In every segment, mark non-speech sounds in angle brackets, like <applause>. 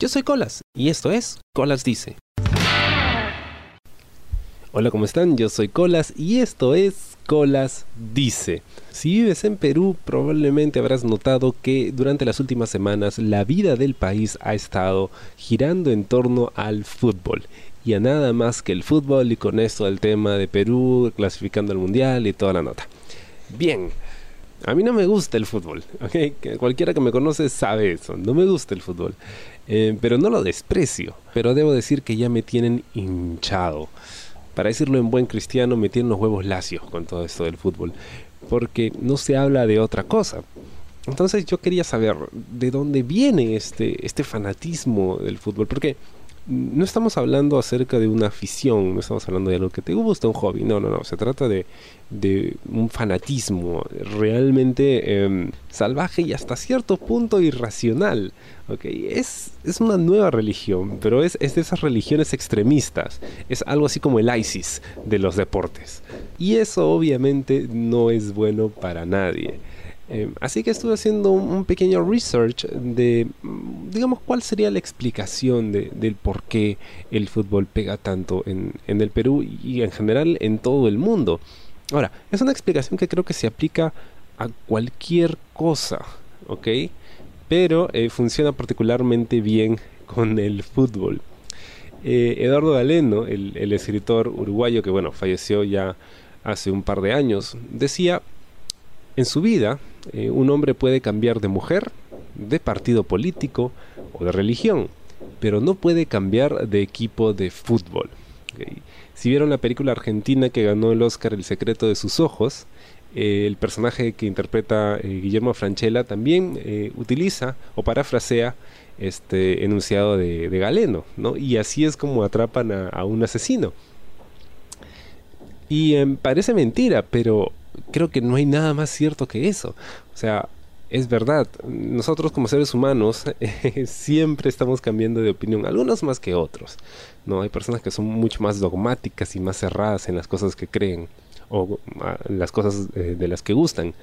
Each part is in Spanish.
Yo soy Colas y esto es Colas Dice. Hola, ¿cómo están? Yo soy Colas y esto es Colas Dice. Si vives en Perú, probablemente habrás notado que durante las últimas semanas la vida del país ha estado girando en torno al fútbol. Y a nada más que el fútbol y con esto el tema de Perú clasificando al mundial y toda la nota. Bien, a mí no me gusta el fútbol, Cualquiera que me conoce sabe eso, no me gusta el fútbol. Eh, pero no lo desprecio, pero debo decir que ya me tienen hinchado. Para decirlo en buen cristiano, me tienen los huevos lacios con todo esto del fútbol, porque no se habla de otra cosa. Entonces yo quería saber de dónde viene este, este fanatismo del fútbol, porque no estamos hablando acerca de una afición, no estamos hablando de algo que te gusta, un hobby, no, no, no, se trata de, un fanatismo realmente em, salvaje y hasta cierto punto irracional. Okay, es, una nueva religión, pero es de esas religiones extremistas, es algo así como el ISIS de los deportes. Y eso obviamente no es bueno para nadie. Em, así que estuve haciendo un, pequeño research de, mm, digamos, cuál sería la explicación de, del por qué el fútbol pega tanto en, en, el Perú y en general en todo el mundo. Ahora, es una explicación que creo que se aplica a cualquier cosa, ¿ok? Pero eh, funciona particularmente bien con el fútbol. Eh, Eduardo Galeno, el, el escritor uruguayo que, bueno, falleció ya hace un par de años, decía en su vida, eh, un hombre puede cambiar de mujer, de partido político o de religión, pero no puede cambiar de equipo de fútbol. Si vieron la película argentina que ganó el Oscar El secreto de sus ojos, eh, el personaje que interpreta eh, Guillermo Franchella también utiliza o parafrasea este enunciado de, Galeno, ¿no? Y así es como atrapan a, un asesino. Y em, parece mentira, pero creo que no hay nada más cierto que eso. O sea, es verdad, nosotros como seres humanos <laughs> siempre estamos cambiando de opinión, algunos más que otros. No, hay personas que son mucho más dogmáticas y más cerradas en las cosas que creen o ah, las cosas eh, de las que gustan.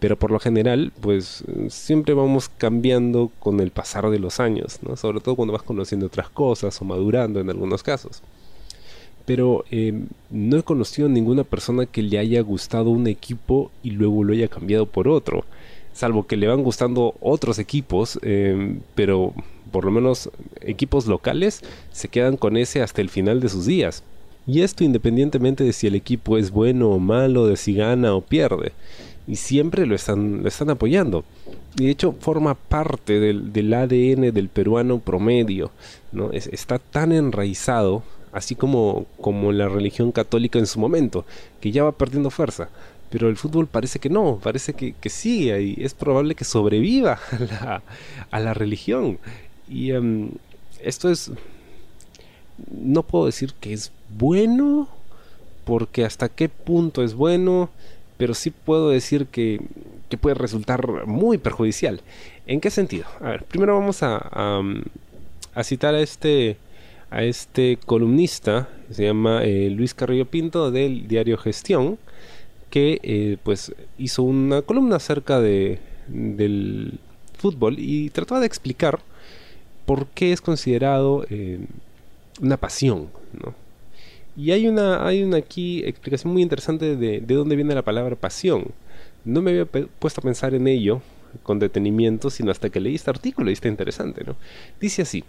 Pero por lo general, pues siempre vamos cambiando con el pasar de los años, ¿no? Sobre todo cuando vas conociendo otras cosas o madurando en algunos casos pero em, no he conocido a ninguna persona que le haya gustado un equipo y luego lo haya cambiado por otro. Salvo que le van gustando otros equipos, em, pero por lo menos equipos locales se quedan con ese hasta el final de sus días. Y esto independientemente de si el equipo es bueno o malo, de si gana o pierde. Y siempre lo están, lo están apoyando. Y de hecho forma parte del, ADN del peruano promedio. ¿no? está tan enraizado así como, como la religión católica en su momento, que ya va perdiendo fuerza. Pero el fútbol parece que no, parece que, que sigue y es probable que sobreviva <laughs> a la, a la religión. Y em, esto es, no puedo decir que es bueno, porque hasta qué punto es bueno, pero sí puedo decir que, que puede resultar muy perjudicial. ¿En qué sentido? A ver, primero vamos a, a, a citar a este a este columnista, se llama eh, Luis Carrillo Pinto del diario Gestión, que eh, pues hizo una columna acerca de, del fútbol y trataba de explicar por qué es considerado eh, una pasión, Y hay una, hay aquí explicación muy interesante de, de dónde viene la palabra pasión. No me había puesto a pensar en ello con detenimiento, sino hasta que leí este artículo y está interesante, ¿no? Dice así,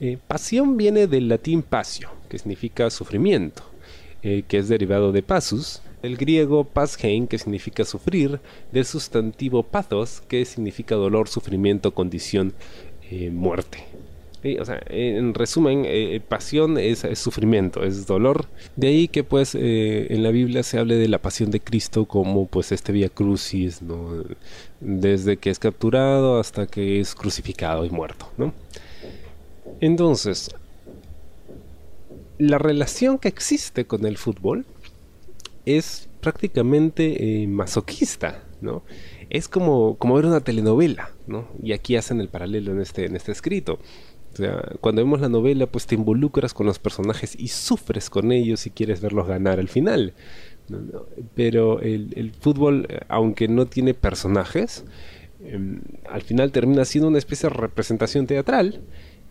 eh, pasión viene del latín pasio, que significa sufrimiento, eh, que es derivado de pasus, del griego pashein, que significa sufrir, del sustantivo pathos, que significa dolor, sufrimiento, condición, eh, muerte. O sea, en resumen, pasión es, sufrimiento, es dolor. De ahí que pues en la Biblia se hable de la pasión de Cristo como pues este vía crucis, ¿no? Desde que es capturado hasta que es crucificado y muerto, ¿no? Entonces, la relación que existe con el fútbol es prácticamente eh, masoquista, ¿no? Es como, como ver una telenovela, ¿no? Y aquí hacen el paralelo en este, en este escrito. O sea, cuando vemos la novela, pues te involucras con los personajes y sufres con ellos y quieres verlos ganar al final. Pero el, fútbol, aunque no tiene personajes, em, al final termina siendo una especie de representación teatral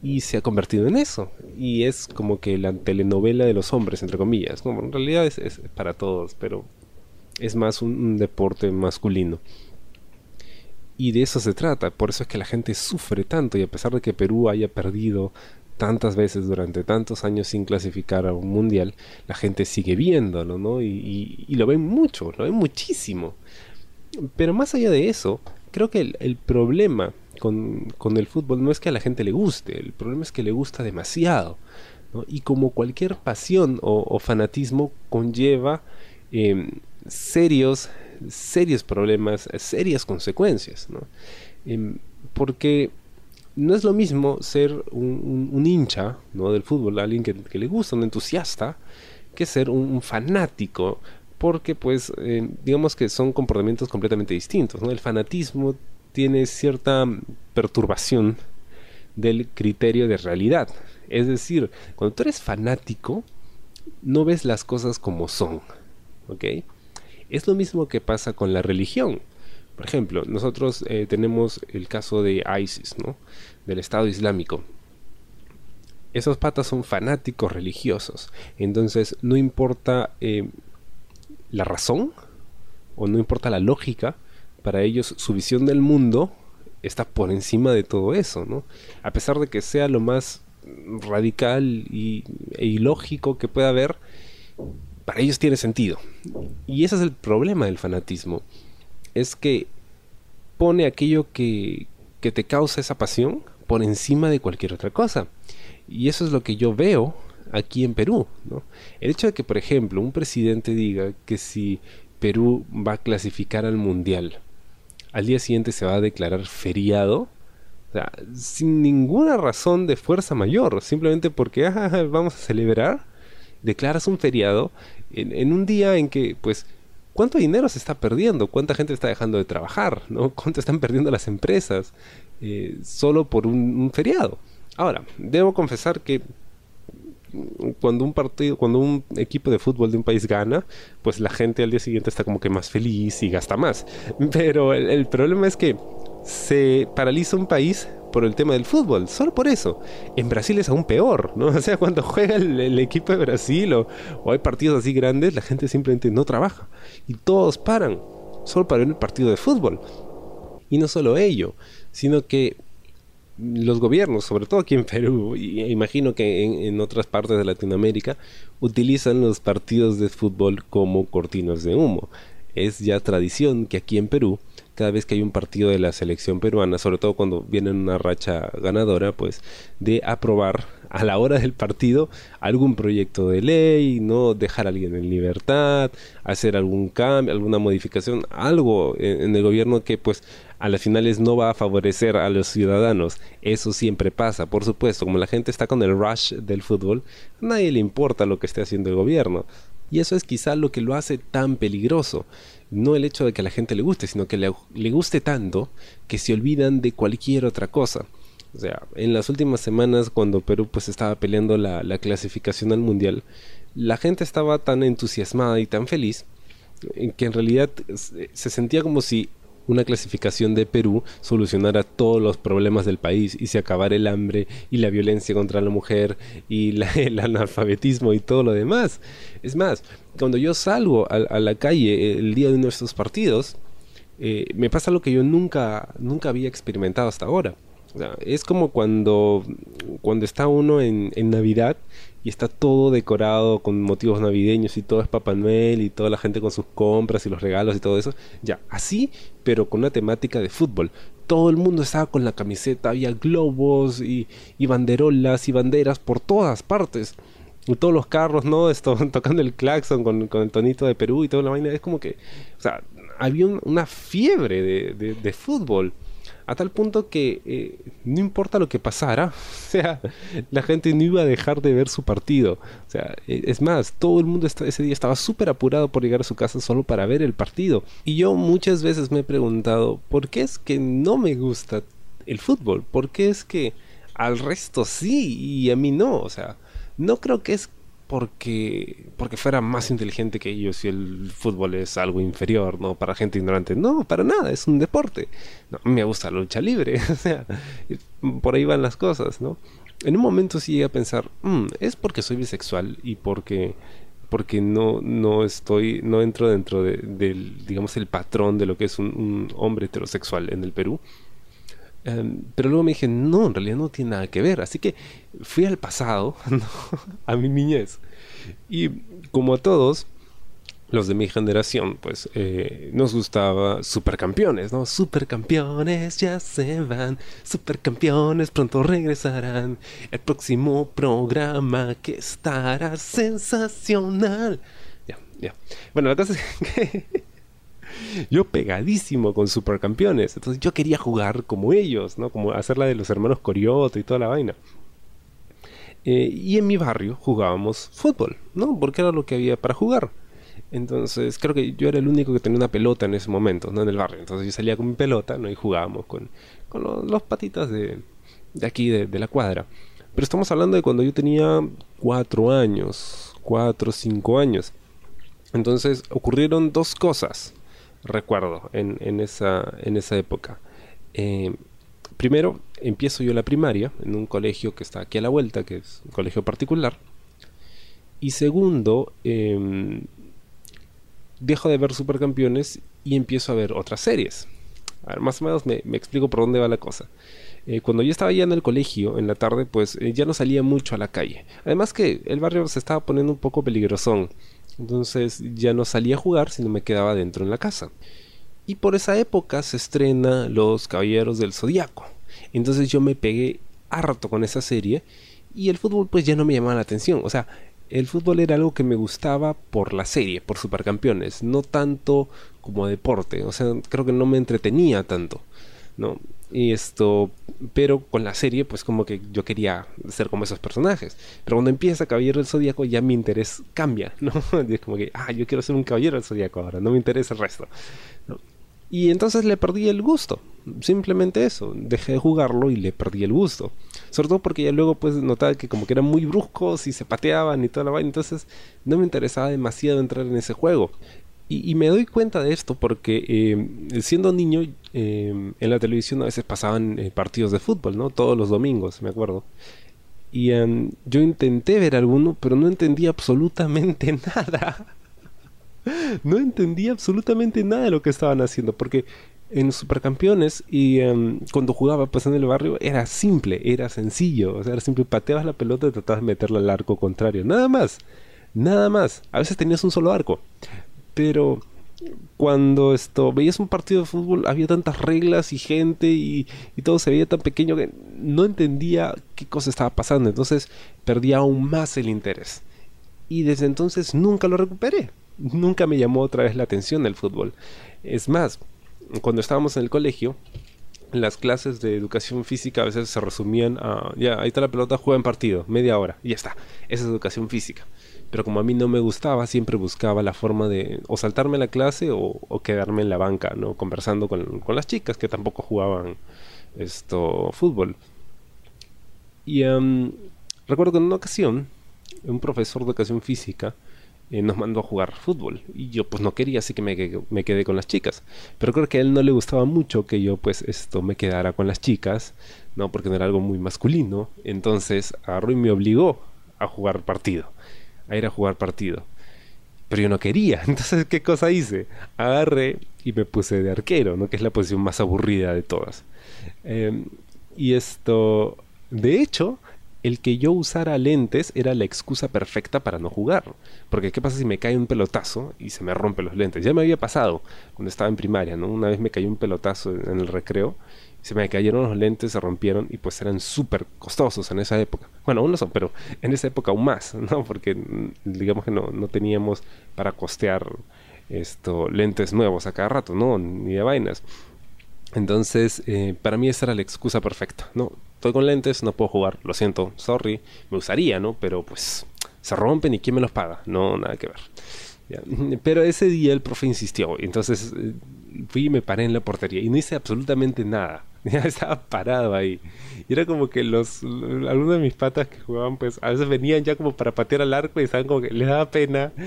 y se ha convertido en eso. Y es como que la telenovela de los hombres, entre comillas. Como en realidad es, para todos, pero es más un, deporte masculino. Y de eso se trata, por eso es que la gente sufre tanto y a pesar de que Perú haya perdido tantas veces durante tantos años sin clasificar a un mundial, la gente sigue viéndolo, ¿no? Y, lo ven mucho, lo ven muchísimo. Pero más allá de eso, creo que el problema con, el fútbol no es que a la gente le guste, el problema es que le gusta demasiado. Y como cualquier pasión o, fanatismo conlleva em, serios, serios problemas, serias consecuencias. Em, porque no es lo mismo ser un, hincha ¿no? del fútbol, alguien que, le gusta, un entusiasta, que ser un, fanático, porque pues em, digamos que son comportamientos completamente distintos. ¿no? El fanatismo tiene cierta perturbación del criterio de realidad. Es decir, cuando tú eres fanático, no ves las cosas como son. ¿Ok? Es lo mismo que pasa con la religión. Por ejemplo, nosotros eh, tenemos el caso de ISIS, ¿no? Del Estado Islámico. Esos patas son fanáticos religiosos. Entonces, no importa eh, la razón o no importa la lógica, para ellos su visión del mundo está por encima de todo eso, ¿no? A pesar de que sea lo más radical y, e ilógico que pueda haber, para ellos tiene sentido. Y ese es el problema del fanatismo. Es que pone aquello que, que te causa esa pasión por encima de cualquier otra cosa. Y eso es lo que yo veo aquí en Perú. ¿no? El hecho de que, por ejemplo, un presidente diga que si Perú va a clasificar al Mundial, al día siguiente se va a declarar feriado. O sea, sin ninguna razón de fuerza mayor, simplemente porque ah, vamos a celebrar, declaras un feriado en, un día en que, pues, ¿cuánto dinero se está perdiendo? ¿Cuánta gente está dejando de trabajar? ¿no? <laughs> ¿Cuánto están perdiendo las empresas eh, solo por un feriado? Ahora, debo confesar que cuando un partido, cuando un equipo de fútbol de un país gana, pues la gente al día siguiente está como que más feliz y gasta más. Pero el, problema es que se paraliza un país por el tema del fútbol, solo por eso. En Brasil es aún peor, ¿no? <laughs> O sea, cuando juega el, equipo de Brasil o, o, hay partidos así grandes, la gente simplemente no trabaja y todos paran, solo para ver el partido de fútbol. Y no solo ello, sino que los gobiernos, sobre todo aquí en Perú, y imagino que en, otras partes de Latinoamérica, utilizan los partidos de fútbol como cortinas de humo. Es ya tradición que aquí en Perú, cada vez que hay un partido de la selección peruana, sobre todo cuando viene una racha ganadora, pues de aprobar a la hora del partido algún proyecto de ley, no dejar a alguien en libertad, hacer algún cambio, alguna modificación, algo en, el gobierno que pues a las finales no va a favorecer a los ciudadanos. Eso siempre pasa, por supuesto, como la gente está con el rush del fútbol, a nadie le importa lo que esté haciendo el gobierno. Y eso es quizá lo que lo hace tan peligroso. No el hecho de que a la gente le guste, sino que le, le guste tanto que se olvidan de cualquier otra cosa. O sea, en las últimas semanas cuando Perú pues estaba peleando la, clasificación al mundial, la gente estaba tan entusiasmada y tan feliz que en realidad se sentía como si una clasificación de Perú solucionara todos los problemas del país y se acabara el hambre y la violencia contra la mujer y <laughs> el analfabetismo y todo lo demás. Es más, cuando yo salgo a, la calle el día de nuestros partidos, eh, me pasa lo que yo nunca, nunca había experimentado hasta ahora es como cuando, cuando está uno en, en, Navidad y está todo decorado con motivos navideños y todo es Papá Noel y toda la gente con sus compras y los regalos y todo eso. Ya, así, pero con una temática de fútbol. Todo el mundo estaba con la camiseta, había globos y, y banderolas y banderas por todas partes. Y todos los carros, ¿no? <laughs> Estaban tocando el claxon con, con, el tonito de Perú y toda la vaina. Es como que, o sea, había una fiebre de, de fútbol a tal punto que eh, no importa lo que pasara, <laughs> o sea, la gente no iba a dejar de ver su partido. O sea, e, es más, todo el mundo ese día estaba súper apurado por llegar a su casa solo para ver el partido. Y yo muchas veces me he preguntado, ¿por qué es que no me gusta el fútbol? ¿Por qué es que al resto sí y a mí no? O sea, no creo que es porque, porque fuera más inteligente que ellos y el fútbol es algo inferior, ¿no? Para gente ignorante. No, para nada, es un deporte. Me gusta la lucha libre, <laughs> o sea, por ahí van las cosas, ¿no? en un momento sí llegué a pensar, mm, es porque soy bisexual y porque porque no, no estoy, no entro dentro de, del, digamos, el patrón de lo que es un, hombre heterosexual en el Perú. Em, pero luego me dije, no, en realidad no tiene nada que ver. Así que fui al pasado, <laughs> a mi niñez. Y como a todos, los de mi generación, pues eh, nos gustaba Supercampeones, ¿no? Supercampeones ya se van, Supercampeones pronto regresarán. El próximo programa que estará sensacional. Ya, ya. Bueno, la cosa es <laughs> que yo pegadísimo con Supercampeones, entonces yo quería jugar como ellos, ¿no? Como hacer la de los hermanos Corioto y toda la vaina. Eh, y en mi barrio jugábamos fútbol, ¿no? Porque era lo que había para jugar. Entonces, creo que yo era el único que tenía una pelota en ese momento, ¿no? En el barrio. Entonces yo salía con mi pelota, ¿no? Y jugábamos con, los, patitas de, aquí, de, la cuadra. Pero estamos hablando de cuando yo tenía cuatro años, cuatro, cinco años. Entonces ocurrieron dos cosas, recuerdo, en, esa, época. Eh, primero, empiezo yo la primaria en un colegio que está aquí a la vuelta, que es un colegio particular. Y segundo, eh, dejo de ver Supercampeones y empiezo a ver otras series. A ver, más o menos me, explico por dónde va la cosa. Eh, cuando yo estaba ya en el colegio, en la tarde, pues eh, ya no salía mucho a la calle. Además que el barrio se estaba poniendo un poco peligrosón. Entonces ya no salía a jugar, sino me quedaba dentro en la casa. Y por esa época se estrena Los Caballeros del Zodiaco. Entonces yo me pegué harto con esa serie y el fútbol pues ya no me llamaba la atención. O sea, el fútbol era algo que me gustaba por la serie, por Supercampeones, no tanto como deporte, o sea, creo que no me entretenía tanto, ¿no? Y esto, pero con la serie, pues como que yo quería ser como esos personajes. Pero cuando empieza Caballero del Zodíaco, ya mi interés cambia, <laughs> ¿no? Y es como que, ah, yo quiero ser un Caballero del Zodíaco ahora, no me interesa el resto. ¿no? Y entonces le perdí el gusto. Simplemente eso. Dejé de jugarlo y le perdí el gusto. Sobre todo porque ya luego pues notaba que como que eran muy bruscos y se pateaban y toda la vaina. Entonces no me interesaba demasiado entrar en ese juego. Y, me doy cuenta de esto porque eh, siendo niño eh, en la televisión a veces pasaban eh, partidos de fútbol, ¿no? Todos los domingos, me acuerdo. Y em, yo intenté ver alguno, pero no entendía absolutamente <laughs> nada no entendía absolutamente nada de lo que estaban haciendo, porque en Supercampeones y em, cuando jugaba pues en el barrio era simple, era sencillo, o sea, era simple, pateabas la pelota y tratabas de meterla al arco contrario, nada más, nada más. A veces tenías un solo arco, pero cuando esto veías un partido de fútbol había tantas reglas y gente y, y, todo se veía tan pequeño que no entendía qué cosa estaba pasando entonces perdía aún más el interés y desde entonces nunca lo recuperé nunca me llamó otra vez la atención el fútbol. Es más, cuando estábamos en el colegio, las clases de educación física a veces se resumían a, ya, ahí está la pelota, juega en partido, media hora, y ya está. Esa es educación física. Pero como a mí no me gustaba, siempre buscaba la forma de o saltarme la clase o, quedarme en la banca, ¿no? Conversando con, con, las chicas que tampoco jugaban esto fútbol. Y em, recuerdo que en una ocasión, un profesor de educación física eh, nos mandó a jugar fútbol. Y yo pues no quería así que me, me, quedé con las chicas. Pero creo que a él no le gustaba mucho que yo pues esto me quedara con las chicas no porque no era algo muy masculino. Entonces a Rui me obligó a jugar partido a ir a jugar partido. Pero yo no quería <laughs> entonces qué cosa hice agarré y me puse de arquero no que es la posición más aburrida de todas. Em, y esto de hecho el que yo usara lentes era la excusa perfecta para no jugar. Porque ¿qué pasa si me cae un pelotazo y se me rompen los lentes? Ya me había pasado cuando estaba en primaria, ¿no? Una vez me cayó un pelotazo en el recreo, se me cayeron los lentes, se rompieron y pues eran súper costosos en esa época. Bueno, aún no son, pero en esa época aún más, <laughs> ¿no? Porque mm, digamos que no, no teníamos para costear esto, lentes nuevos a cada rato, ¿no? Ni de vainas. Entonces, eh, para mí esa era la excusa perfecta, ¿no? Estoy con lentes, no puedo jugar, lo siento, sorry, me gustaría, ¿no? Pero pues se rompen y ¿quién me los paga? No, nada que ver. <laughs> Pero ese día el profe insistió, entonces eh, fui y me paré en la portería y no hice absolutamente nada. <laughs> Ya estaba parado ahí. Y era como que los, algunos de mis patas que jugaban, pues a veces venían ya como para patear al arco y estaban como que les daba pena. <laughs>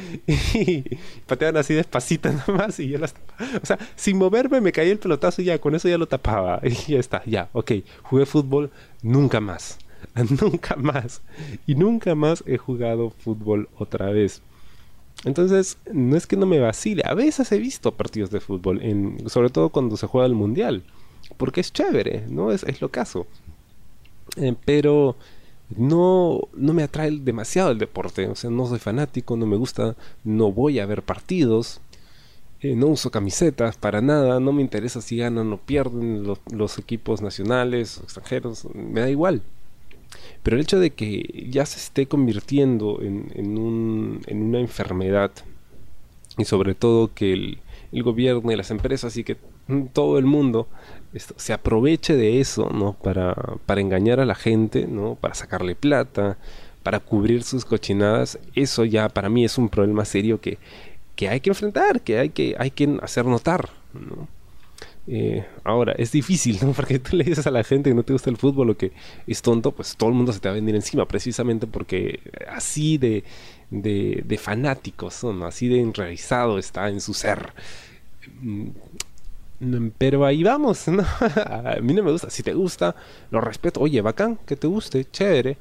Y pateaban así despacito <laughs> nada más y yo las O sea, sin moverme me caía el pelotazo y ya, con eso ya lo tapaba. Y ya está, ya, ok. Jugué fútbol nunca más. nunca más. Y nunca más he jugado fútbol otra vez. Entonces, no es que no me vacile. A veces he visto partidos de fútbol, sobre todo cuando se juega el mundial. Porque es chévere, ¿no? Es, es lo caso. Eh, pero no, no me atrae demasiado el deporte. O sea, no soy fanático, no me gusta, no voy a ver partidos. Eh, no uso camisetas para nada, no me interesa si ganan o pierden los, equipos nacionales o extranjeros, me da igual. Pero el hecho de que ya se esté convirtiendo en, en, un, en una enfermedad y sobre todo que el, el, gobierno y las empresas y que todo el mundo se aproveche de eso, ¿no? Para, para engañar a la gente, ¿no? Para sacarle plata, para cubrir sus cochinadas, eso ya para mí es un problema serio que, que hay que enfrentar, que hay que, hay que hacer notar, ¿no? Eh, ahora, es difícil, ¿no? <laughs> Porque tú le dices a la gente que no te gusta el fútbol o que es tonto, pues todo el mundo se te va a venir encima, precisamente porque así de, de, de fanáticos son, así de enraizado está en su ser. Pero ahí vamos, ¿no? <laughs> a mí no me gusta. Si te gusta, lo respeto. Oye, bacán, que te guste, chévere.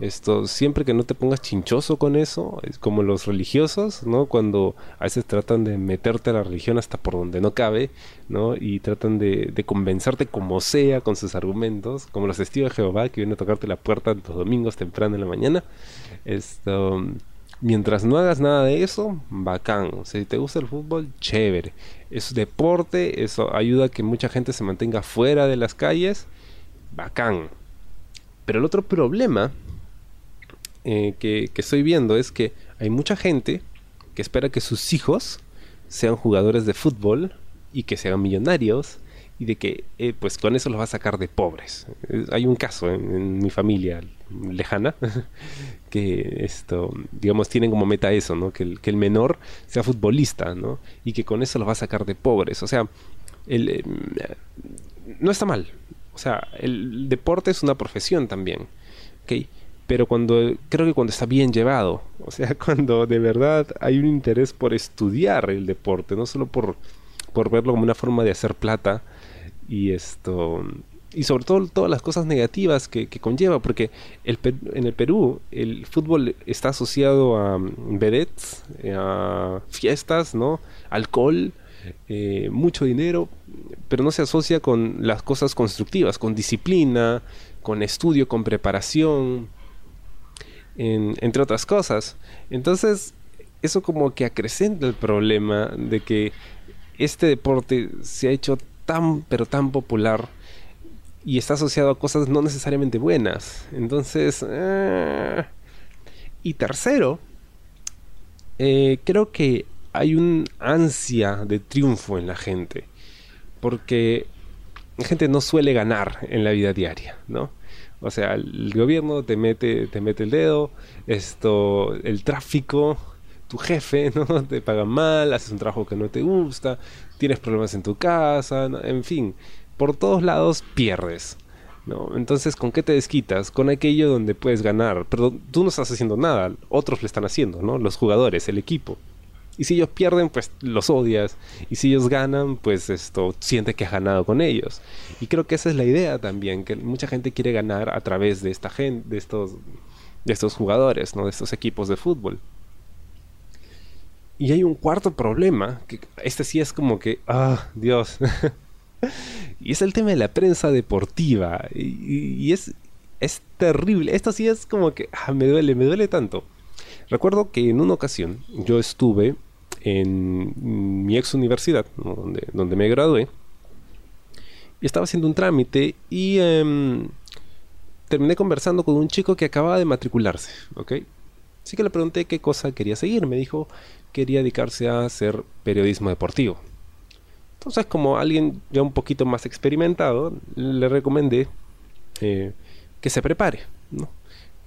Esto, siempre que no te pongas chinchoso con eso, es como los religiosos, ¿no? Cuando a veces tratan de meterte a la religión hasta por donde no cabe, ¿no? Y tratan de, de convencerte como sea con sus argumentos, como los testigos de Jehová que vienen a tocarte la puerta los domingos temprano en la mañana. Esto, mientras no hagas nada de eso, bacán. Si te gusta el fútbol, chévere. Es deporte, eso ayuda a que mucha gente se mantenga fuera de las calles, bacán. Pero el otro problema eh, que, que, estoy viendo es que hay mucha gente que espera que sus hijos sean jugadores de fútbol y que sean millonarios y de que eh, pues con eso los va a sacar de pobres. Hay un caso en, en, mi familia lejana <laughs> que esto, digamos, tienen como meta eso, ¿no? Que el, que el menor sea futbolista, ¿no? Y que con eso los va a sacar de pobres. O sea, el, eh, no está mal. O sea, el deporte es una profesión también. ¿ok? pero cuando creo que cuando está bien llevado, <laughs> o sea, cuando de verdad hay un interés por estudiar el deporte, no solo por, por verlo como una forma de hacer plata y esto y sobre todo todas las cosas negativas que, conlleva, porque el, en el Perú el fútbol está asociado a vedettes, a fiestas, ¿no? alcohol, eh, mucho dinero, pero no se asocia con las cosas constructivas, con disciplina, con estudio, con preparación, en, entre otras cosas. Entonces, eso como que acrecenta el problema de que este deporte se ha hecho tan, pero tan popular y está asociado a cosas no necesariamente buenas. Entonces, eh... y tercero, eh, creo que hay un ansia de triunfo en la gente, porque la gente no suele ganar en la vida diaria, ¿no? O sea, el gobierno te mete, te mete el dedo, esto, el tráfico, tu jefe, <laughs> ¿no? Te paga mal, haces un trabajo que no te gusta, tienes problemas en tu casa, en fin, por todos lados pierdes. ¿no? Entonces, ¿con qué te desquitas? Con aquello donde puedes ganar. Pero tú no estás haciendo nada, otros lo están haciendo, ¿no? Los jugadores, el equipo. Y si ellos pierden, pues los odias. Y si ellos ganan, pues esto siente que has ganado con ellos. Y creo que esa es la idea también, que mucha gente quiere ganar a través de esta gente, de estos, de estos jugadores, ¿no? De estos equipos de fútbol. Y hay un cuarto problema, que este sí es como que, ah, Dios. <laughs> y es el tema de la prensa deportiva. Y, es, es terrible. Esto sí es como que, ah, me duele, me duele tanto. Recuerdo que en una ocasión yo estuve en mi ex universidad, donde, donde me gradué, y estaba haciendo un trámite y eh, terminé conversando con un chico que acababa de matricularse, ¿ok? Así que le pregunté qué cosa quería seguir. Me dijo quería dedicarse a hacer periodismo deportivo. Entonces, como alguien ya un poquito más experimentado, le recomendé eh, que se prepare,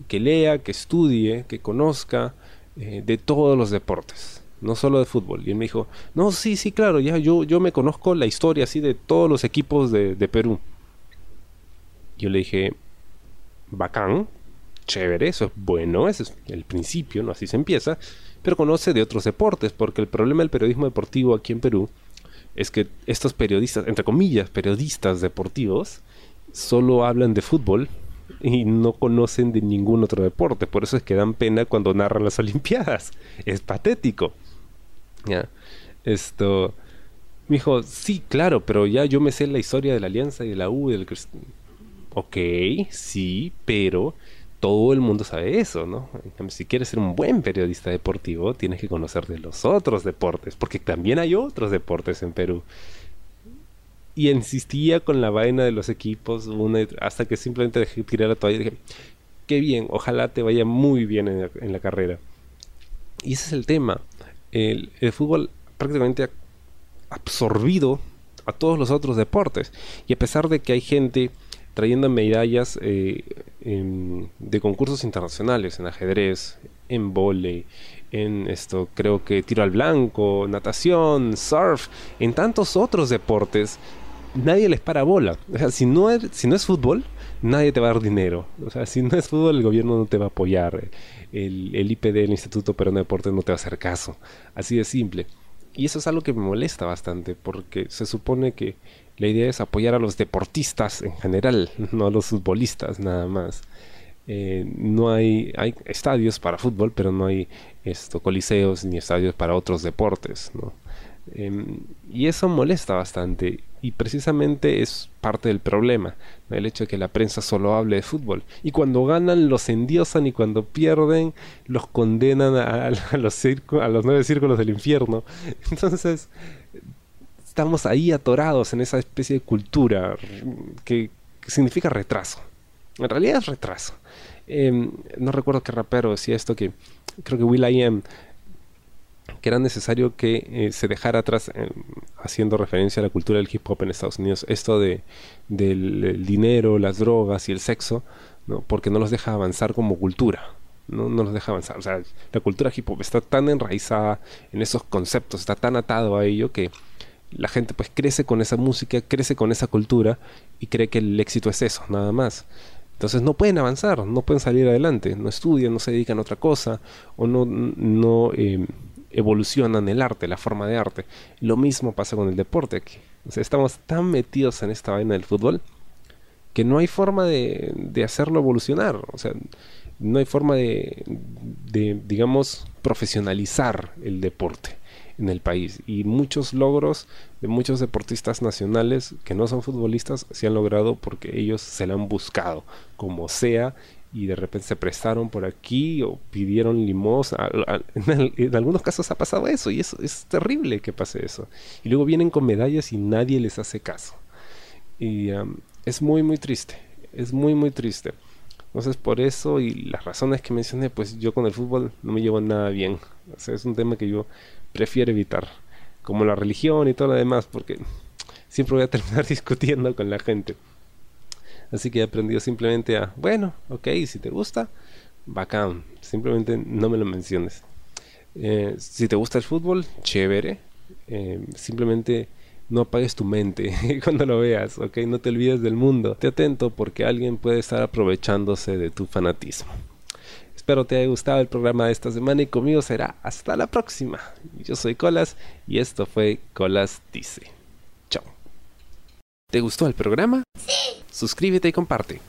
que lea, que estudie, que conozca eh, de todos los deportes no solo de fútbol. Y él me dijo, no, sí, sí, claro, ya yo, yo me conozco la historia así de todos los equipos de, de Perú. Yo le dije, bacán, chévere, eso es bueno, ese es el principio, ¿no? Así se empieza, pero conoce de otros deportes, porque el problema del periodismo deportivo aquí en Perú es que estos periodistas, entre comillas, periodistas deportivos, solo hablan de fútbol y no conocen de ningún otro deporte. Por eso es que dan pena cuando narran las <laughs> Olimpiadas. Es patético. Ya. Esto. Me dijo, sí, claro, pero ya yo me sé la historia de la Alianza y de la U. Del... Ok, sí, pero todo el mundo sabe eso, ¿no? Si quieres ser un buen periodista deportivo, tienes que conocer de los otros deportes, porque también hay otros deportes en Perú. Y insistía con la vaina de los equipos hasta que simplemente dejé tirar la toalla y dije, qué bien, ojalá te vaya muy bien en la, carrera. Y ese es el tema. El, el fútbol prácticamente ha absorbido a todos los otros deportes. Y a pesar de que hay gente trayendo medallas eh, de concursos internacionales en ajedrez, en volei, en esto creo que tiro al blanco, natación, surf, en tantos otros deportes, nadie les para bola. O sea, si no es, si no es fútbol, nadie te va a dar dinero. O sea, si no es fútbol, el gobierno no te va a apoyar. El, el IPD, el Instituto Peruano de Deportes, no te va a hacer caso. Así de simple. Y eso es algo que me molesta bastante, porque se supone que la idea es apoyar a los deportistas en general, <laughs> no a los futbolistas nada más. Eh, no hay, hay estadios para fútbol, pero no hay esto, coliseos ni estadios para otros deportes. ¿no? Em, y eso molesta bastante y precisamente es parte del problema, el hecho de que la prensa solo hable de fútbol. Y cuando ganan los endiosan y cuando pierden los condenan a, los, a los nueve círculos del infierno. <laughs> Entonces estamos ahí atorados en esa especie de cultura que, significa retraso. En realidad es retraso. Em, no recuerdo qué rapero decía esto que creo que Will I Am que era necesario que eh, se dejara atrás, eh, haciendo referencia a la cultura del hip hop en Estados Unidos, esto de, del dinero, las drogas y el sexo, ¿no? porque no los deja avanzar como cultura. No, no los deja avanzar. O sea, la cultura hip hop está tan enraizada en esos conceptos, está tan atado a ello que la gente pues crece con esa música, crece con esa cultura y cree que el éxito es eso, nada más. Entonces no pueden avanzar, no pueden salir adelante, no estudian, no se dedican a otra cosa o no, no eh, evolucionan el arte, la forma de arte. Lo mismo pasa con el deporte aquí. O sea, estamos tan metidos en esta vaina del fútbol que no hay forma de, de hacerlo evolucionar. O sea, no hay forma de, de, digamos, profesionalizar el deporte en el país. Y muchos logros de muchos deportistas nacionales que no son futbolistas se han logrado porque ellos se la han buscado, como sea, y de repente se prestaron por aquí o pidieron limosna. En, algunos casos ha pasado eso y eso es terrible que pase eso. Y luego vienen con medallas y nadie les hace caso. Y es muy, muy triste. Es muy, muy triste. Entonces por eso y las razones que mencioné, pues yo con el fútbol no me llevo nada bien. O sea, es un tema que yo prefiero evitar. Como la religión y todo lo demás, porque siempre voy a <laughs> terminar discutiendo con la gente. Así que he aprendido simplemente a, bueno, ok, si te gusta, bacán. Simplemente no me lo menciones. Eh, si te gusta el fútbol, chévere. Eh, simplemente no apagues tu mente <laughs> cuando lo veas, ok. No te olvides del mundo. Te atento porque alguien puede estar aprovechándose de tu fanatismo. Espero te haya gustado el programa de esta semana y conmigo será hasta la próxima. Yo soy Colas y esto fue Colas Dice. Chao. ¿Te gustó el programa? Sí. Suscríbete y comparte.